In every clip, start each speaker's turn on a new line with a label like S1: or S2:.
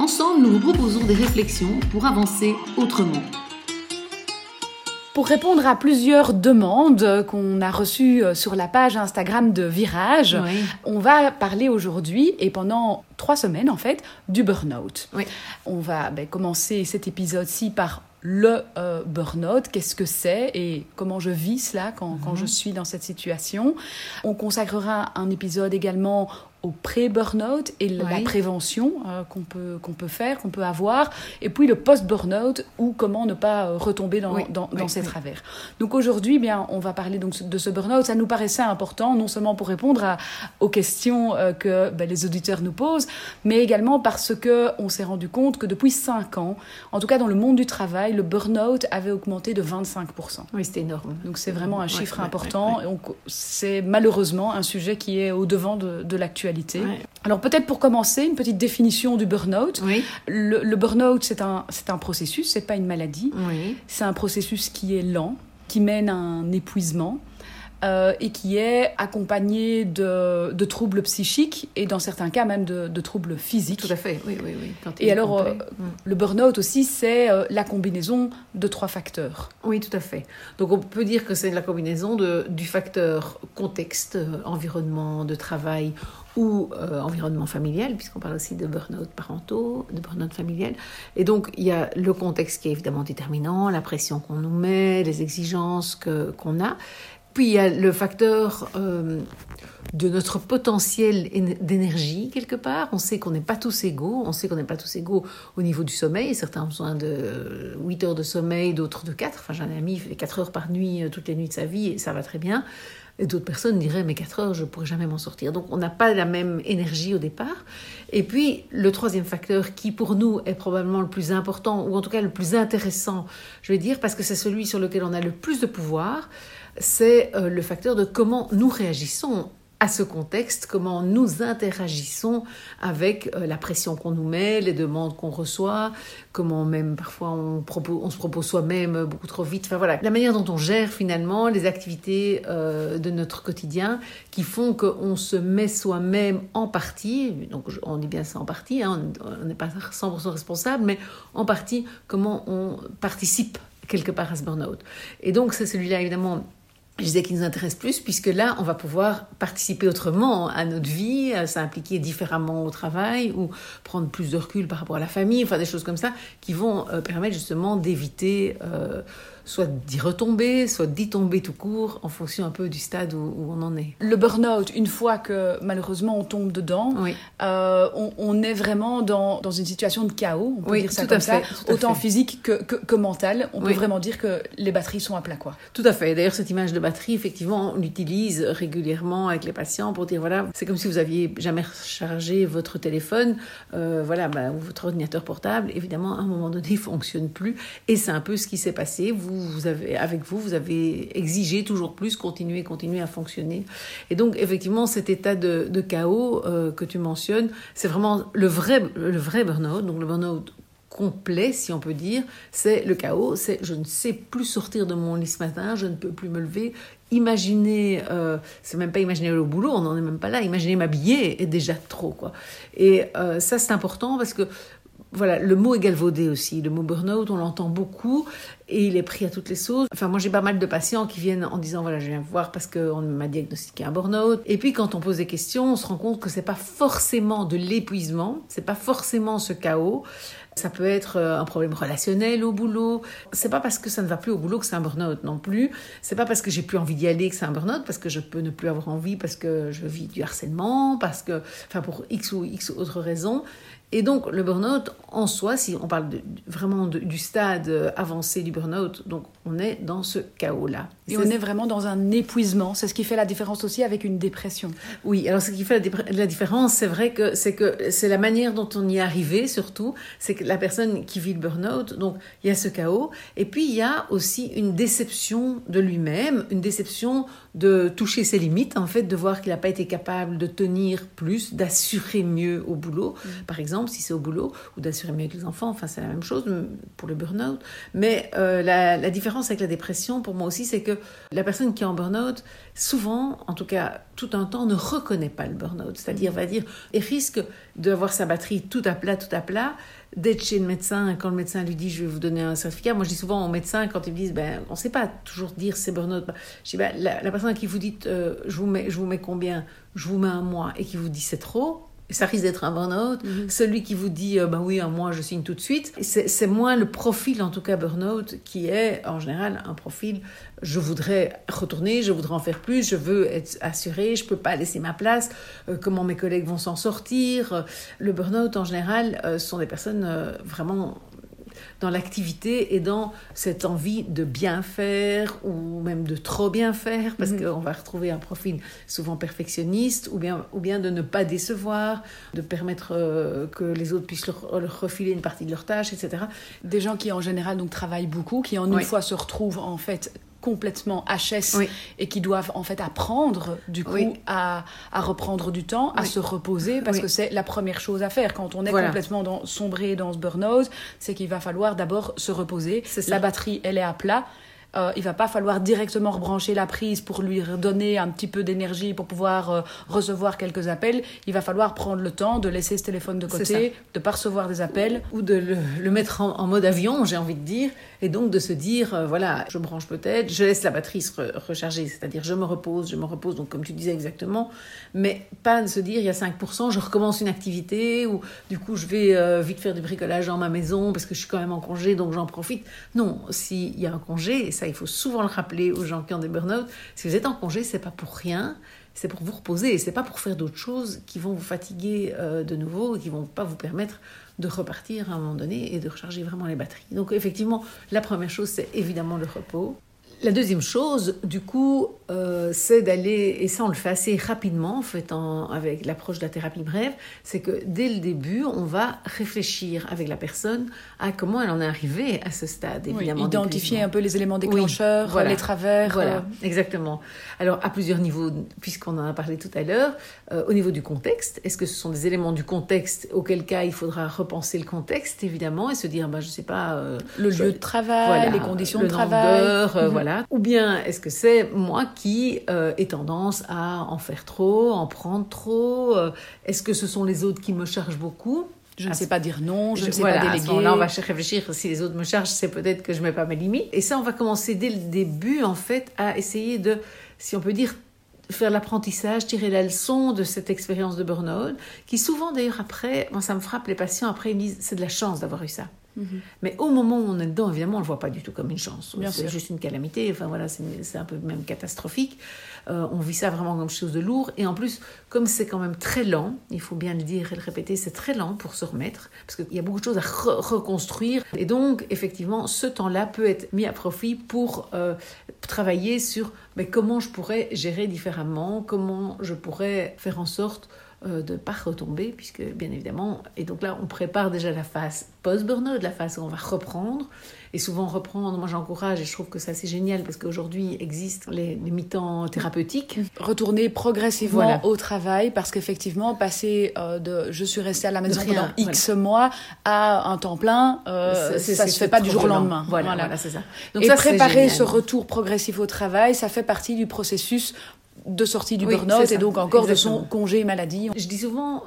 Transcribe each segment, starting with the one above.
S1: Ensemble, nous vous proposons des réflexions pour avancer autrement.
S2: Pour répondre à plusieurs demandes qu'on a reçues euh, sur la page Instagram de Virage, on va parler aujourd'hui et pendant trois semaines en fait du burn-out. On va ben, commencer cet épisode-ci par le euh, burn-out, qu'est-ce que c'est et comment je vis cela quand, quand, je mhm. suis dans cette situation? On consacrera un épisode également au pré-burnout et la prévention euh, qu'on peut, qu'on peut faire, qu'on peut avoir, et puis le post-burnout ou comment ne pas euh, retomber dans, dans, dans ces travers. Donc aujourd'hui, bien, on va parler donc de ce burnout. Ça nous paraissait important, non seulement pour répondre à, aux questions euh, que ben, les auditeurs nous posent, mais également parce que on s'est rendu compte que depuis 5 ans, en tout cas dans le monde du travail, le burnout avait augmenté de 25%.
S1: Oui, c'était énorme.
S2: Donc c'est vraiment un chiffre important. C'est malheureusement un sujet qui est au devant de, de l'actualité alors peut-être pour commencer, une petite définition du burn-out. Le, le burn-out, c'est un, un processus, c'est pas une maladie. C'est un processus qui est lent, qui mène à un épuisement. Euh, et qui est accompagné de, de, troubles psychiques et dans certains cas même de, de troubles physiques.
S1: Tout à fait, oui, oui, oui.
S2: et alors, euh, mm. le burn-out aussi, c'est euh, la combinaison de trois facteurs.
S1: Oui, tout à fait. Donc on peut dire que c'est la combinaison de, du facteur contexte, environnement de travail ou environnement familial, puisqu'on parle aussi de burn-out parentaux, de burn-out familial. Et donc, il y a le contexte qui est évidemment déterminant, la pression qu'on nous met, les exigences qu'on a. Puis il y a le facteur euh, de notre potentiel d'énergie quelque part. On sait qu'on n'est pas tous égaux. On sait qu'on n'est pas tous égaux au niveau du sommeil. Certains ont besoin de 8 heures de sommeil, d'autres de 4. Enfin, j'ai un ami qui fait 4 heures par nuit euh, toutes les nuits de sa vie et ça va très bien. Et d'autres personnes diraient, mais 4 heures, je ne pourrais jamais m'en sortir. Donc, on n'a pas la même énergie au départ. Et puis, le troisième facteur qui, pour nous, est probablement le plus important, ou en tout cas le plus intéressant, je vais dire, parce que c'est celui sur lequel on a le plus de pouvoir, c'est euh, le facteur de comment nous réagissons à ce contexte, comment nous interagissons avec euh, la pression qu'on nous met, les demandes qu'on reçoit, comment même parfois on, se propose soi-même beaucoup trop vite. Enfin voilà, la manière dont on gère finalement les activités euh, de notre quotidien qui font qu'on se met soi-même en partie, donc on dit bien ça en partie, hein, on n'est pas 100% responsable, mais en partie comment on participe quelque part à ce burn-out. Et donc c'est celui-là évidemment je disais qu'il nous intéresse plus, puisque là, on va pouvoir participer autrement à notre vie, s'impliquer différemment au travail, ou prendre plus de recul par rapport à la famille, enfin des choses comme ça, qui vont euh, permettre justement d'éviter euh, soit d'y retomber, soit d'y tomber tout court, en fonction un peu du stade où, on en est.
S2: Le burn-out, une fois que malheureusement on tombe dedans, euh, on, est vraiment dans, dans, une situation de chaos, on peut dire ça comme ça, autant physique que, que, mental. On peut vraiment dire que les batteries sont à plat. Quoi.
S1: Tout à fait. D'ailleurs, cette image de batterie, effectivement, on l'utilise régulièrement avec les patients pour dire, voilà, c'est comme si vous aviez jamais rechargé votre téléphone, euh, voilà, bah, ou votre ordinateur portable, évidemment, à un moment donné, il fonctionne plus. Et c'est un peu ce qui s'est passé. Vous avec vous, vous avez exigé toujours plus, continuer, continuer à fonctionner. Et donc, effectivement, cet état de, chaos euh, que tu mentionnes, c'est vraiment le vrai, le vrai burn-out. Donc, le burn-out complet, si on peut dire, c'est le chaos, c'est je ne sais plus sortir de mon lit ce matin, je ne peux plus me lever. Imaginer, euh, c'est même pas imaginer le boulot, on n'en est même pas là, imaginer m'habiller est déjà trop. quoi. Et euh, ça, c'est important parce que voilà, le mot est galvaudé aussi. Le mot burn-out, on l'entend beaucoup et il est pris à toutes les sauces. Enfin, moi, j'ai pas mal de patients qui viennent en disant voilà, je viens voir parce qu'on m'a diagnostiqué un burn-out. Et puis, quand on pose des questions, on se rend compte que c'est pas forcément de l'épuisement, c'est pas forcément ce chaos. Ça peut être euh, un problème relationnel au boulot. C'est pas parce que ça ne va plus au boulot que c'est un burn-out non plus. C'est pas parce que j'ai plus envie d'y aller que c'est un burn-out, parce que je peux ne plus avoir envie, parce que je vis du harcèlement, parce que, enfin, pour X ou X autres raisons. Et donc, le burn-out, en soi, si on parle vraiment du stade avancé du burn-out, donc on est dans ce chaos-là.
S2: Et, on est vraiment dans un épuisement. C'est ce qui fait la différence aussi avec une dépression.
S1: Oui, alors ce qui fait la, différence, c'est vrai que c'est que c'est la manière dont on y est arrivé, surtout. C'est que la personne qui vit le burn-out, donc il y a ce chaos. Et puis il y a aussi une déception de lui-même, une déception de toucher ses limites, en fait, de voir qu'il n'a pas été capable de tenir plus, d'assurer mieux au boulot, mm. par exemple, si c'est au boulot, ou d'assurer mieux avec les enfants. Enfin, c'est la même chose pour le burn-out. Mais euh, la, la différence avec la dépression, pour moi aussi, c'est que la personne qui est en burn-out, souvent, en tout cas tout un temps, ne reconnaît pas le burn-out. C'est-à-dire, va dire, et risque d'avoir sa batterie tout à plat, tout à plat, d'être chez le médecin, quand le médecin lui dit je vais vous donner un certificat, moi je dis souvent aux médecins quand ils me disent ben, on ne sait pas toujours dire c'est burn-out, je dis ben, la, personne qui vous dit euh, je, vous mets, je vous mets combien, je vous mets un mois. Et qui vous dit c'est trop, ça risque d'être un burn-out. Mhm. Celui qui vous dit, euh, ben oui, moi je signe tout de suite, c'est moins le profil, en tout cas burn-out, qui est en général un profil, je voudrais retourner, je voudrais en faire plus, je veux être assuré, je peux pas laisser ma place, euh, comment mes collègues vont s'en sortir. Le burn-out, en général, euh, sont des personnes vraiment dans l'activité et dans cette envie de bien faire ou même de trop bien faire, parce mhm. qu'on va retrouver un profil souvent perfectionniste, ou bien, ou bien de ne pas décevoir, de permettre euh, que les autres puissent leur, refiler une partie de leurs tâches, etc.
S2: Des gens qui en général donc travaillent beaucoup, qui en une fois se retrouvent en fait complètement HS et qui doivent en fait apprendre du coup à, à, reprendre du temps, à se reposer parce que c'est la première chose à faire. Quand on est complètement dans, sombré dans ce burn-out, c'est qu'il va falloir d'abord se reposer. La batterie, elle est à plat euh, il va pas falloir directement rebrancher la prise pour lui redonner un petit peu d'énergie pour pouvoir euh, recevoir quelques appels. Il va falloir prendre le temps de laisser ce téléphone de côté, de pas recevoir des appels.
S1: Ou de le, mettre en, mode avion, j'ai envie de dire. Et donc de se dire, euh, voilà, je branche peut-être, je laisse la batterie se recharger, c'est-à-dire je me repose, je me repose, donc comme tu disais exactement, mais pas de se dire, il y a 5%, je recommence une activité, ou du coup je vais euh, vite faire du bricolage dans ma maison parce que je suis quand même en congé, donc j'en profite. Non, s'il y a un congé, il faut souvent le rappeler aux gens qui ont des burn-out, si vous êtes en congé, c'est pas pour rien, c'est pour vous reposer, c'est pas pour faire d'autres choses qui vont vous fatiguer euh, de nouveau, qui vont pas vous permettre de repartir à un moment donné et de recharger vraiment les batteries. Donc effectivement, la première chose, c'est évidemment le repos. La deuxième chose, du coup, euh, c'est d'aller, et ça on le fait assez rapidement en fait avec l'approche de la thérapie brève, c'est que dès le début, on va réfléchir avec la personne à comment elle en est arrivée à ce stade, évidemment.
S2: identifier un peu les éléments déclencheurs, les travers.
S1: Voilà, euh. exactement. Alors à plusieurs niveaux, puisqu'on en a parlé tout à l'heure, euh, au niveau du contexte, est-ce que ce sont des éléments du contexte, auquel cas il faudra repenser le contexte évidemment et se dire, bah, je sais pas,
S2: le lieu de travail, les conditions de travail,
S1: mhm. voilà ou bien est-ce que c'est moi qui euh, ai tendance à en faire trop, en prendre trop euh, Est-ce que ce sont les autres qui me chargent beaucoup?
S2: Je ne sais pas dire non, je, ne sais pas déléguer.
S1: là, on va réfléchir. Si les autres me chargent, c'est peut-être que je ne mets pas mes limites. Et ça, on va commencer dès le début, en fait, à essayer de, si on peut dire, faire l'apprentissage, tirer la leçon de cette expérience de burn-out, qui souvent, d'ailleurs, après, moi, ça me frappe, les patients, après, ils me disent, c'est de la chance d'avoir eu ça. Mhm. Mais au moment où on est dedans, évidemment, on ne le voit pas du tout comme une chance. C'est juste une calamité, enfin voilà, c'est un peu même catastrophique. Euh, on vit ça vraiment comme quelque chose de lourd. Et en plus, comme c'est quand même très lent, il faut bien le dire et le répéter, c'est très lent pour se remettre, parce qu'il y a beaucoup de choses à reconstruire. Et donc, effectivement, ce temps-là peut être mis à profit pour euh, travailler sur mais comment je pourrais gérer différemment, comment je pourrais faire en sorte euh, de ne pas retomber, puisque bien évidemment, et donc là on prépare déjà la phase post-burnout, la phase où on va reprendre, et souvent reprendre, moi j'encourage et je trouve que ça c'est génial parce qu'aujourd'hui existent les, mi-temps thérapeutiques.
S2: Retourner progressivement au travail parce qu'effectivement passer euh, de je suis restée à la maison pendant X mois à un temps plein, euh, ça se fait pas du jour au lendemain.
S1: Voilà, voilà. c'est ça.
S2: Donc et préparer ce retour progressif au travail, ça fait partie du processus de sortie du burn-out et donc encore de son congé maladie.
S1: Je dis souvent,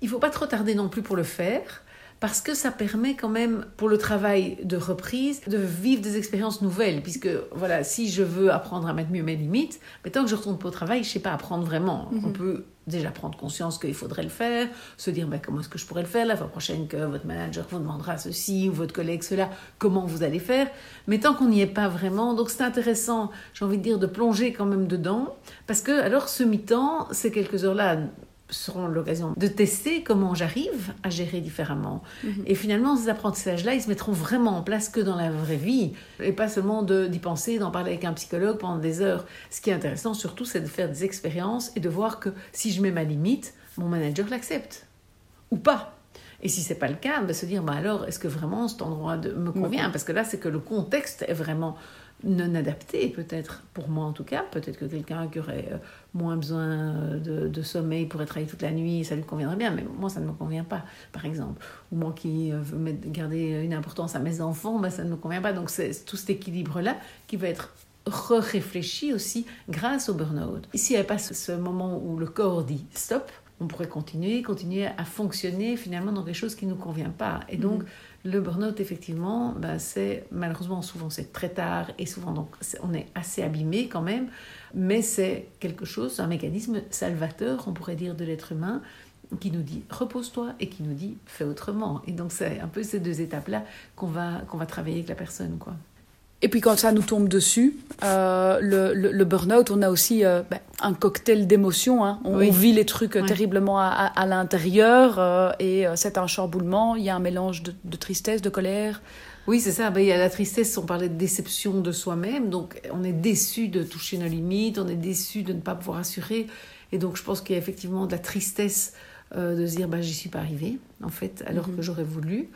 S1: il faut pas trop tarder non plus pour le faire parce que ça permet quand même pour le travail de reprise de vivre des expériences nouvelles puisque voilà si je veux apprendre à mettre mieux mes limites mais tant que je retourne pas au travail je sais pas apprendre vraiment mhm. on peut déjà prendre conscience qu'il faudrait le faire se dire ben, comment est-ce que je pourrais le faire la fois prochaine que votre manager vous demandera ceci ou votre collègue cela comment vous allez faire mais tant qu'on n'y est pas vraiment donc c'est intéressant j'ai envie de dire de plonger quand même dedans parce que alors ce mi-temps ces quelques heures là seront l'occasion de tester comment j'arrive à gérer différemment. Mhm. Et finalement, ces apprentissages-là, ils se mettront vraiment en place que dans la vraie vie, et pas seulement d'y penser, d'en parler avec un psychologue pendant des heures. Ce qui est intéressant surtout, c'est de faire des expériences et de voir que si je mets ma limite, mon manager l'accepte ou pas. Et si c'est pas le cas, ben se dire, bah alors, est-ce que vraiment cet endroit de, me convient? Parce que là, c'est que le contexte est vraiment non adapté, peut-être, pour moi en tout cas. Peut-être que quelqu'un qui aurait euh, moins besoin de, sommeil pourrait travailler toute la nuit, ça lui conviendrait bien, mais moi, ça ne me convient pas, par exemple. Ou moi qui euh, veux garder une importance à mes enfants, ben, ça ne me convient pas. Donc, c'est tout cet équilibre-là qui va être réfléchi aussi grâce au burn-out. S'il n'y avait pas ce moment où le corps dit stop, on pourrait continuer, continuer à fonctionner finalement dans quelque chose qui ne nous convient pas. Et donc, mhm. Le burn-out, effectivement, bah, c'est malheureusement souvent c'est très tard et souvent donc on est assez abîmé quand même, mais c'est quelque chose, un mécanisme salvateur, on pourrait dire, de l'être humain qui nous dit repose-toi et qui nous dit fais autrement. Et donc c'est un peu ces deux étapes-là qu'on va, qu'on va travailler avec la personne. quoi.
S2: Et puis quand ça nous tombe dessus, euh, le, le, burn-out, on a aussi euh, ben, un cocktail d'émotions. Hein. On, vit les trucs terriblement à, à, l'intérieur euh, et c'est un chamboulement. Il y a un mélange de, de tristesse, de colère.
S1: Oui, c'est ça. Ben, il y a la tristesse, on parlait de déception de soi-même. Donc on est déçu de toucher nos limites, on est déçu de ne pas pouvoir assurer. Et donc je pense qu'il y a effectivement de la tristesse de se dire ben, j'y suis pas arrivée, en fait, alors mm-hmm. que j'aurais voulu.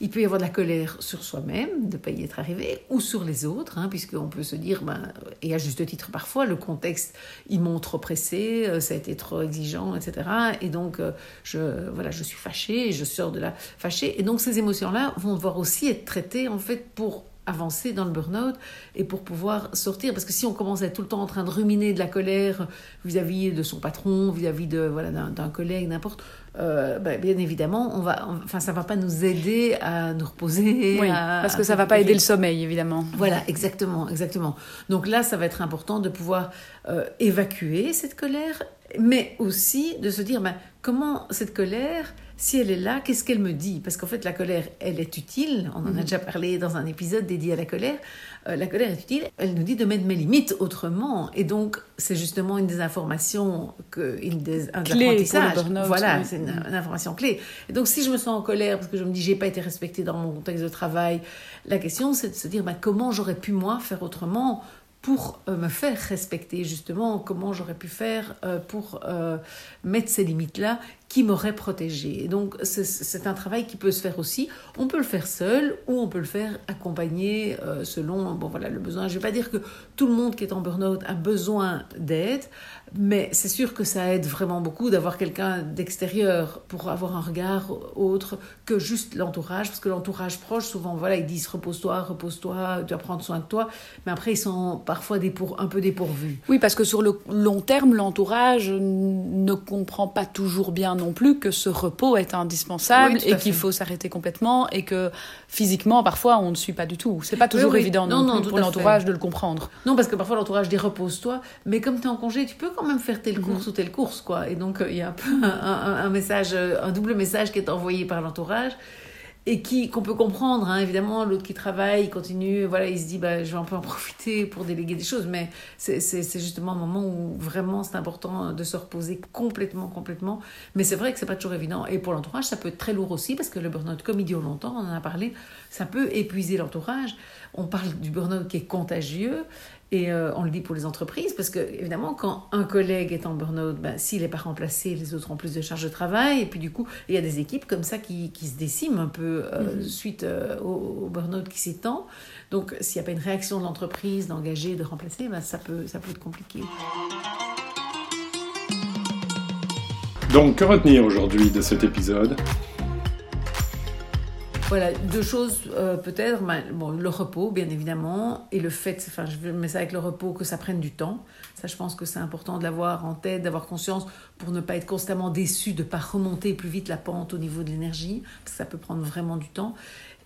S1: Il peut y avoir de la colère sur soi-même, de ne pas y être arrivé, ou sur les autres, hein, puisqu'on peut se dire, ben, et à juste titre parfois, le contexte, ils m'ont trop pressé, euh, ça a été trop exigeant, etc. Et donc, euh, je, voilà, je suis fâchée, je sors de là fâchée. Et donc, ces émotions-là vont devoir aussi être traitées, en fait, pour avancer dans le burn-out et pour pouvoir sortir. Parce que si on commence à être tout le temps en train de ruminer de la colère vis-à-vis de son patron, vis-à-vis de voilà d'un collègue, n'importe, euh, ben, bien évidemment, on va, enfin, ça va pas nous aider à nous reposer.
S2: Oui, parce que ça va pas aider le sommeil, évidemment.
S1: Voilà, exactement, exactement. Donc là, ça va être important de pouvoir euh, évacuer cette colère, mais aussi de se dire, ben, comment cette colère si elle est là, qu'est-ce qu'elle me dit? Parce qu'en fait, la colère, elle est utile. On en a mhm. déjà parlé dans un épisode dédié à la colère. Euh, la colère est utile. Elle nous dit de mettre mes limites autrement. Et donc, c'est justement une des informations, que, une des, un
S2: clé
S1: Voilà, c'est une, information clé. Et donc, si je me sens en colère parce que je me dis j'ai pas été respectée dans mon contexte de travail, la question c'est de se dire bah, comment j'aurais pu moi faire autrement pour euh, me faire respecter justement? Comment j'aurais pu faire euh, pour mettre ces limites là qui m'aurait protégé. Et donc, c'est un travail qui peut se faire aussi. On peut le faire seul ou on peut le faire accompagné euh, selon bon, voilà, le besoin. Je ne vais pas dire que tout le monde qui est en burn-out a besoin d'aide, mais c'est sûr que ça aide vraiment beaucoup d'avoir quelqu'un d'extérieur pour avoir un regard autre que juste l'entourage, parce que l'entourage proche, souvent, voilà, ils disent repose-toi, repose-toi, tu vas prendre soin de toi, mais après, ils sont parfois un peu dépourvus.
S2: Oui, parce que sur le long terme, l'entourage ne comprend pas toujours bien non plus que ce repos est indispensable et qu'il faut s'arrêter complètement et que physiquement, parfois, on ne suit pas du tout. C'est pas toujours évident non, pour l'entourage de le comprendre.
S1: Non, parce que parfois l'entourage dit repose-toi, mais comme tu es en congé, tu peux quand même faire telle course mhm. ou telle course, quoi. Et donc, euh, il y a un peu un, message, un double message qui est envoyé par l'entourage et qui qu'on peut comprendre hein, évidemment l'autre qui travaille il continue voilà il se dit bah je vais un peu en profiter pour déléguer des choses mais c'est justement un moment où vraiment c'est important de se reposer complètement complètement. Mais c'est vrai que c'est pas toujours évident. Et pour l'entourage ça peut être très lourd aussi parce que le burn-out comme il dure longtemps on en a parlé ça peut épuiser l'entourage. On parle du burn-out qui est contagieux et euh, on le dit pour les entreprises, parce que évidemment, quand un collègue est en burn-out, ben, s'il n'est pas remplacé, les autres ont plus de charges de travail. Et puis du coup, il y a des équipes comme ça qui, qui se déciment un peu euh, mhm. suite euh, au, burn-out qui s'étend. Donc s'il n'y a pas une réaction de l'entreprise d'engager, de remplacer, ben, ça, peut, ça peut être compliqué.
S3: Donc, que retenir aujourd'hui de cet épisode?
S1: Voilà, deux choses euh, peut-être. Bon, le repos, bien évidemment, et le fait, enfin, je mets ça avec le repos, que ça prenne du temps. Ça, je pense que c'est important de l'avoir en tête, d'avoir conscience pour ne pas être constamment déçu, de ne pas remonter plus vite la pente au niveau de l'énergie, parce que ça peut prendre vraiment du temps.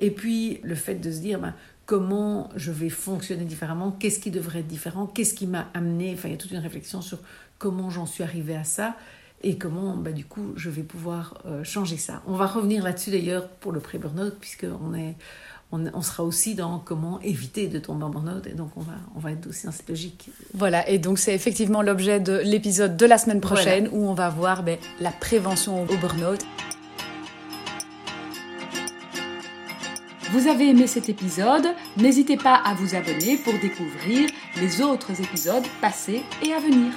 S1: Et puis, le fait de se dire, ben, comment je vais fonctionner différemment, qu'est-ce qui devrait être différent, qu'est-ce qui m'a amené, enfin, il y a toute une réflexion sur comment j'en suis arrivé à ça et comment bah, du coup je vais pouvoir euh, changer ça. On va revenir là-dessus d'ailleurs pour le pré-burnout puisqu'on est on, sera aussi dans comment éviter de tomber en burn-out et donc on va, on va être aussi dans cette logique.
S2: Voilà, et donc c'est effectivement l'objet de l'épisode de la semaine prochaine où on va voir ben, la prévention au burn-out. Vous avez aimé cet épisode? N'hésitez pas à vous abonner pour découvrir les autres épisodes passés et à venir.